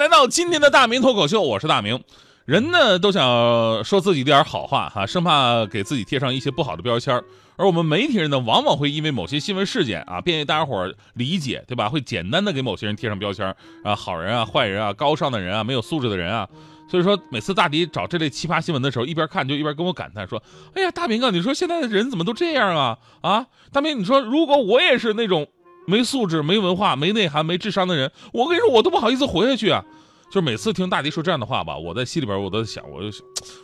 来到今天的大明脱口秀，我是大明。人呢都想说自己点好话哈，生怕给自己贴上一些不好的标签而我们媒体人呢，往往会因为某些新闻事件啊，便于大家伙理解，对吧？会简单的给某些人贴上标签啊，好人啊，坏人啊，高尚的人啊，没有素质的人啊。所以说，每次大迪找这类奇葩新闻的时候，一边看就一边跟我感叹说：“哎呀，大明啊，你说现在的人怎么都这样啊？啊，大明，你说如果我也是那种……”没素质、没文化、没内涵、没智商的人，我跟你说，我都不好意思活下去啊！就是每次听大迪说这样的话吧，我在心里边我都在想，我就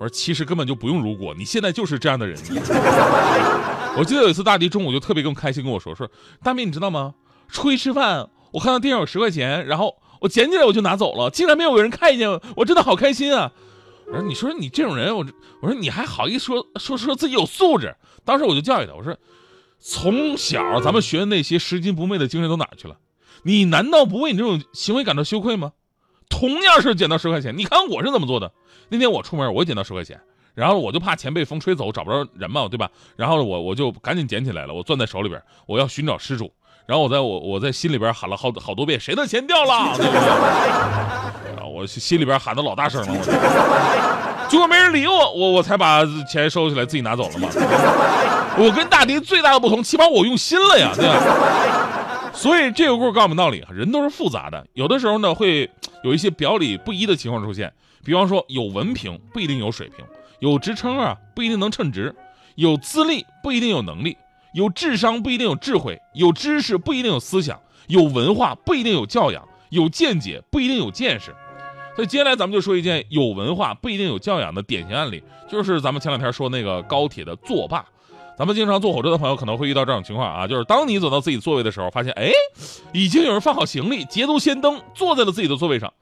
我说其实根本就不用如果，你现在就是这样的人。我记得有一次大迪中午就特别更开心跟我说说，大明你知道吗？出去吃饭，我看到地上有十块钱，然后我捡起来我就拿走了，竟然没有人看见，我真的好开心啊！我说你说你这种人，我我说你还好意思说说说自己有素质？当时我就教育他，我说。从小咱们学的那些拾金不昧的精神都哪去了？你难道不为你这种行为感到羞愧吗？同样是捡到十块钱，你看我是怎么做的？那天我出门，我也捡到十块钱，然后我就怕钱被风吹走，找不着人嘛，对吧？然后我我就赶紧捡起来了，我攥在手里边，我要寻找失主。然后我在我我在心里边喊了好好多遍，谁的钱掉了？我心里边喊的老大声了，结果没人理我，我我才把钱收起来，自己拿走了嘛。我跟大迪最大的不同，起码我用心了呀，对吧？所以这个故事告诉我们道理：人都是复杂的，有的时候呢会有一些表里不一的情况出现。比方说，有文凭不一定有水平，有职称啊不一定能称职，有资历不一定有能力，有智商不一定有智慧，有知识不一定有思想，有文化不一定有教养，有见解不一定有见识。所以接下来咱们就说一件有文化不一定有教养的典型案例，就是咱们前两天说那个高铁的作霸。咱们经常坐火车的朋友可能会遇到这种情况啊，就是当你走到自己座位的时候，发现哎，已经有人放好行李，捷足先登坐在了自己的座位上。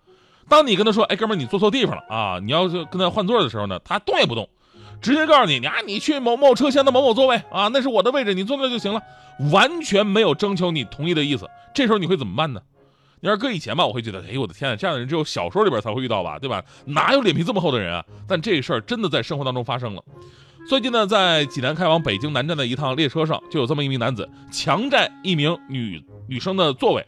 当你跟他说，哎，哥们儿，你坐错地方了啊，你要是跟他换座的时候呢，他动也不动，直接告诉你，你啊，你去某某车厢的某某座位啊，那是我的位置，你坐那就行了，完全没有征求你同意的意思。这时候你会怎么办呢？你要搁以前吧，我会觉得，哎呦，我的天啊，这样的人只有小说里边才会遇到吧，对吧？哪有脸皮这么厚的人啊？但这事儿真的在生活当中发生了。最近呢，在济南开往北京南站的一趟列车上，就有这么一名男子强占一名女女生的座位，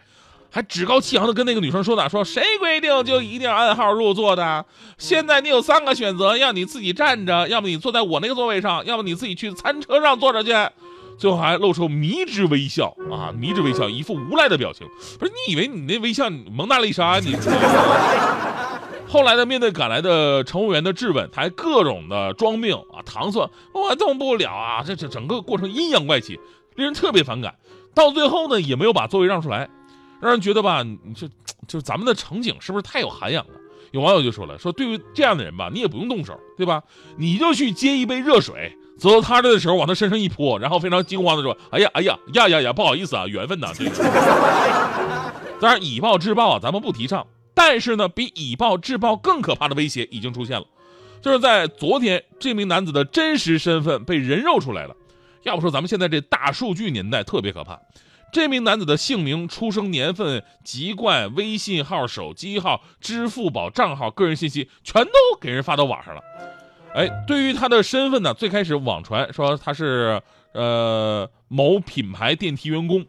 还趾高气扬的跟那个女生说呢，说谁规定就一定要按号入座的？现在你有三个选择，要你自己站着，要么你坐在我那个座位上，要么你自己去餐车上坐着去。最后还露出迷之微笑啊，迷之微笑，一副无赖的表情。不是你以为你那微笑蒙娜丽莎？你 后来呢？面对赶来的乘务员的质问，他还各种的装病啊，搪塞，我动不了啊。这这整个过程阴阳怪气，令人特别反感。到最后呢，也没有把座位让出来，让人觉得吧，你这就咱们的乘警是不是太有涵养了？有网友就说了，说对于这样的人吧，你也不用动手，对吧？你就去接一杯热水。走到他这的时候，往他身上一泼，然后非常惊慌的说：“哎呀，哎呀，呀呀呀，不好意思啊，缘分呐。” 当然，以暴制暴啊，咱们不提倡。但是呢，比以暴制暴更可怕的威胁已经出现了，就是在昨天，这名男子的真实身份被人肉出来了。要不说咱们现在这大数据年代特别可怕，这名男子的姓名、出生年份、籍贯、微信号、手机号、支付宝账号、个人信息，全都给人发到网上了。哎，对于他的身份呢，最开始网传说他是呃某品牌电梯员工，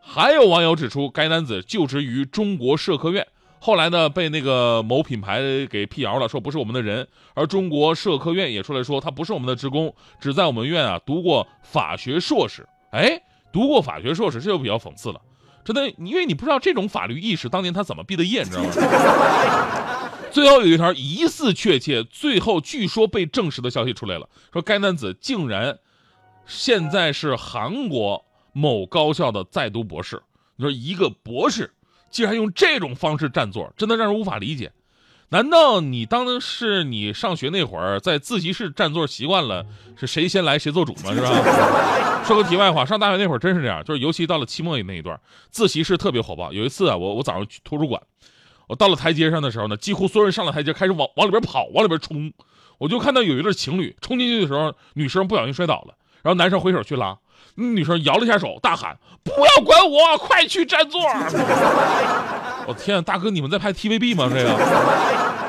还有网友指出该男子就职于中国社科院，后来呢被那个某品牌给辟谣了，说不是我们的人，而中国社科院也出来说他不是我们的职工，只在我们院啊读过法学硕士。哎，读过法学硕士，这就比较讽刺了，真的，因为你不知道这种法律意识当年他怎么毕的业，你知道吗？最后有一条疑似确切，最后据说被证实的消息出来了，说该男子竟然现在是韩国某高校的在读博士。你说一个博士竟然用这种方式占座，真的让人无法理解。难道你当的是你上学那会儿在自习室占座习惯了，是谁先来谁做主吗？是吧？说个题外话，上大学那会儿真是这样，就是尤其到了期末那一段，自习室特别火爆。有一次啊，我我早上去图书馆。我到了台阶上的时候呢，几乎所有人上了台阶开始往往里边跑，往里边冲。我就看到有一对情侣冲进去的时候，女生不小心摔倒了，然后男生回手去拉，女生摇了一下手，大喊：“不要管我，快去占座！” 我天，大哥，你们在拍 TVB 吗？这个，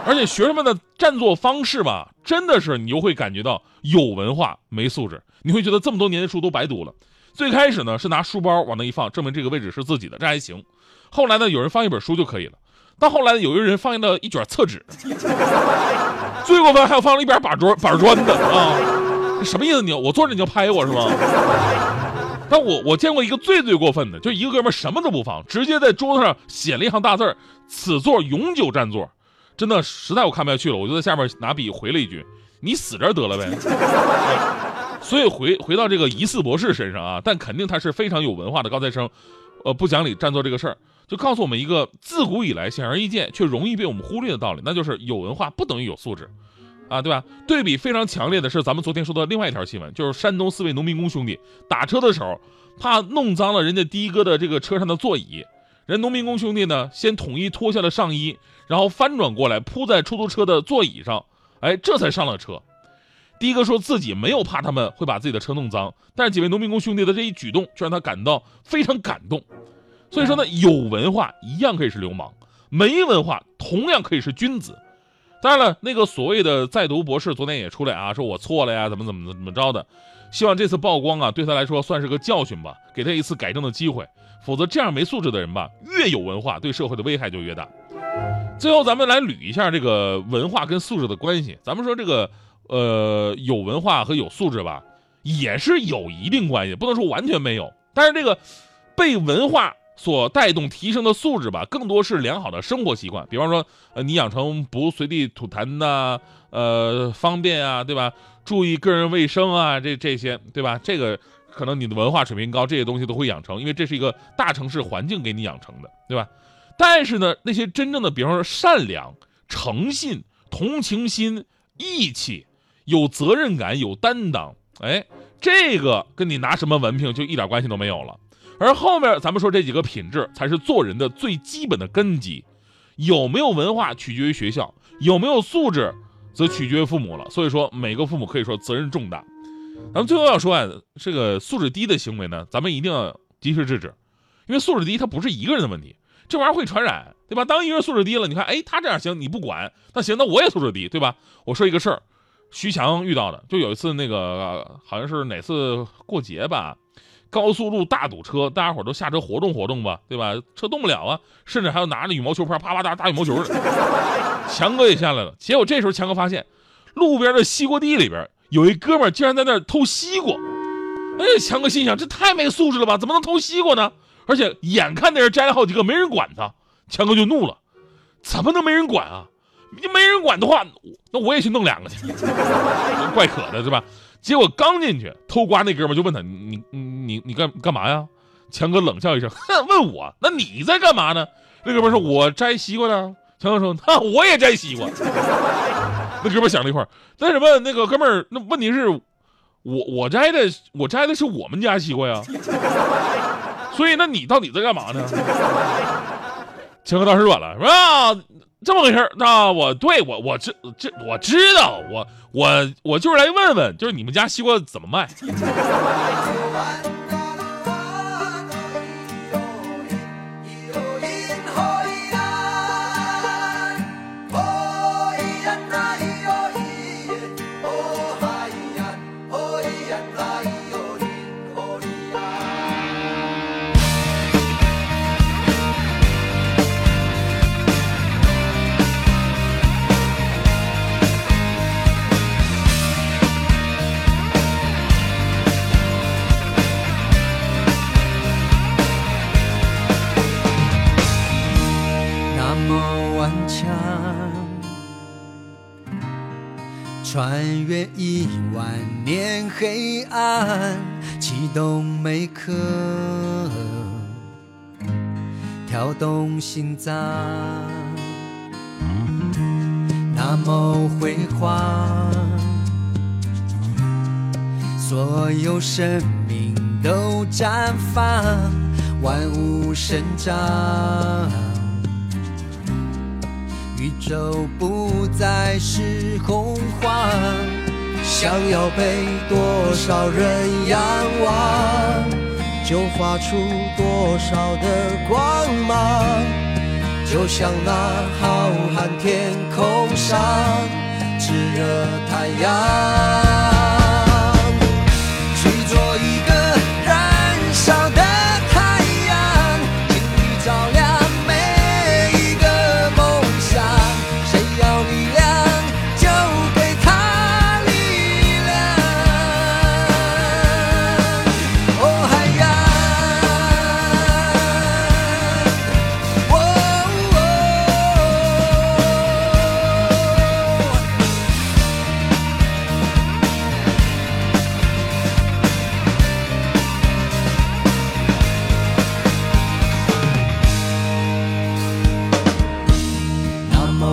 而且学生们的占座方式吧，真的是你又会感觉到有文化没素质，你会觉得这么多年的书都白读了。最开始呢是拿书包往那一放，证明这个位置是自己的，这还行。后来呢，有人放一本书就可以了。到后来呢，有一个人放了一卷厕纸，最过分还有放了一边板砖板砖的啊！什么意思？你我坐着你就拍我是吗？但我我见过一个最最过分的，就一个哥们什么都不放，直接在桌子上写了一行大字儿此座永久占座。”真的实在我看不下去了，我就在下面拿笔回了一句：“你死这儿得了呗。”所以回回到这个疑似博士身上啊，但肯定他是非常有文化的高材生，呃，不讲理占座这个事儿。就告诉我们一个自古以来显而易见却容易被我们忽略的道理，那就是有文化不等于有素质，啊，对吧？对比非常强烈的是咱们昨天说的另外一条新闻，就是山东四位农民工兄弟打车的时候，怕弄脏了人家的哥的这个车上的座椅，人农民工兄弟呢先统一脱下了上衣，然后翻转过来铺在出租车的座椅上，哎，这才上了车。的哥说自己没有怕他们会把自己的车弄脏，但是几位农民工兄弟的这一举动却让他感到非常感动。所以说呢，有文化一样可以是流氓，没文化同样可以是君子。当然了，那个所谓的在读博士昨天也出来啊，说我错了呀，怎么怎么怎么着的。希望这次曝光啊，对他来说算是个教训吧，给他一次改正的机会。否则这样没素质的人吧，越有文化，对社会的危害就越大。最后咱们来捋一下这个文化跟素质的关系。咱们说这个呃有文化和有素质吧，也是有一定关系，不能说完全没有。但是这个被文化所带动提升的素质吧，更多是良好的生活习惯。比方说，呃，你养成不随地吐痰呐，呃，方便啊，对吧？注意个人卫生啊，这这些，对吧？这个可能你的文化水平高，这些东西都会养成，因为这是一个大城市环境给你养成的，对吧？但是呢，那些真正的，比方说善良、诚信、同情心、义气、有责任感、有担当，哎，这个跟你拿什么文凭就一点关系都没有了。而后面咱们说这几个品质才是做人的最基本的根基，有没有文化取决于学校，有没有素质则取决于父母了。所以说每个父母可以说责任重大。咱们最后要说啊，这个素质低的行为呢，咱们一定要及时制止，因为素质低它不是一个人的问题，这玩意儿会传染，对吧？当一个人素质低了，你看，哎，他这样行你不管，那行，那我也素质低，对吧？我说一个事儿，徐强遇到的，就有一次那个好像是哪次过节吧。高速路大堵车，大家伙都下车活动活动吧，对吧？车动不了啊，甚至还要拿着羽毛球拍啪啪打打羽毛球。强哥也下来了，结果这时候强哥发现，路边的西瓜地里边有一哥们竟然在那偷西瓜。哎，强哥心想，这太没素质了吧？怎么能偷西瓜呢？而且眼看那人摘了好几个，没人管他，强哥就怒了：怎么能没人管啊？你没人管的话，那我也去弄两个去，怪可的，是吧？结果刚进去偷瓜那哥们就问他：“你你你你干干嘛呀？”强哥冷笑一声：“哼，问我？那你在干嘛呢？”那哥们说：“我摘西瓜呢。”强哥说：“那我也摘西瓜。” 那哥们想了一会儿：“那什么？那个哥们，那问题是，我我摘的，我摘的是我们家西瓜呀。所以，那你到底在干嘛呢？”强哥当时软了，是吧？这么回事那我对我我知这我知道，我我我就是来问问，就是你们家西瓜怎么卖？穿越一万年黑暗，启动每颗跳动心脏，那么辉煌，所有生命都绽放，万物生长。就不再是空幻，想要被多少人仰望，就发出多少的光芒，就像那浩瀚天空上炙热太阳。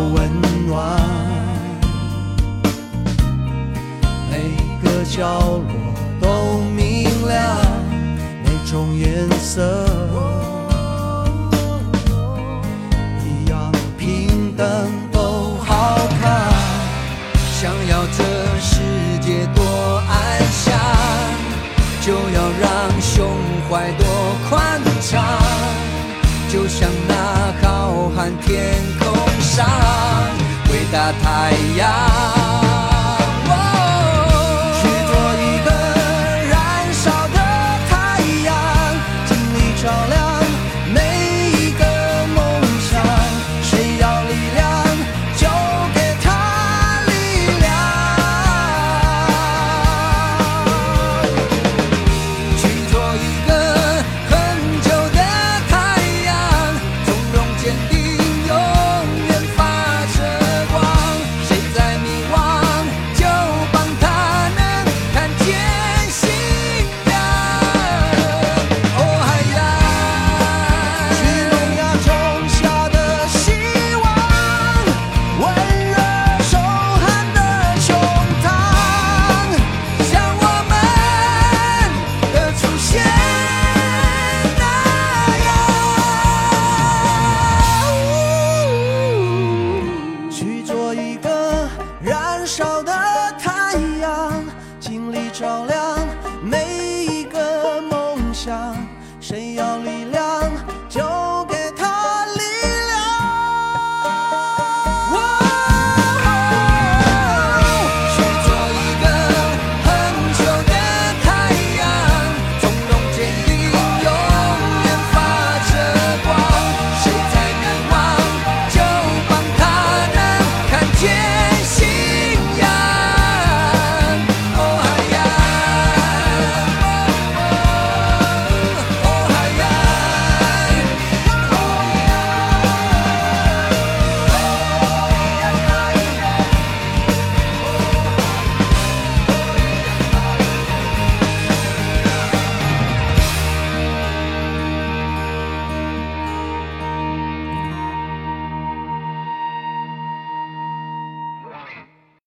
温暖，每个角落都明亮，每种颜色一样平等都好看。想要这世界多安详，就要让胸怀多宽敞。就像那浩瀚天空上伟大太阳。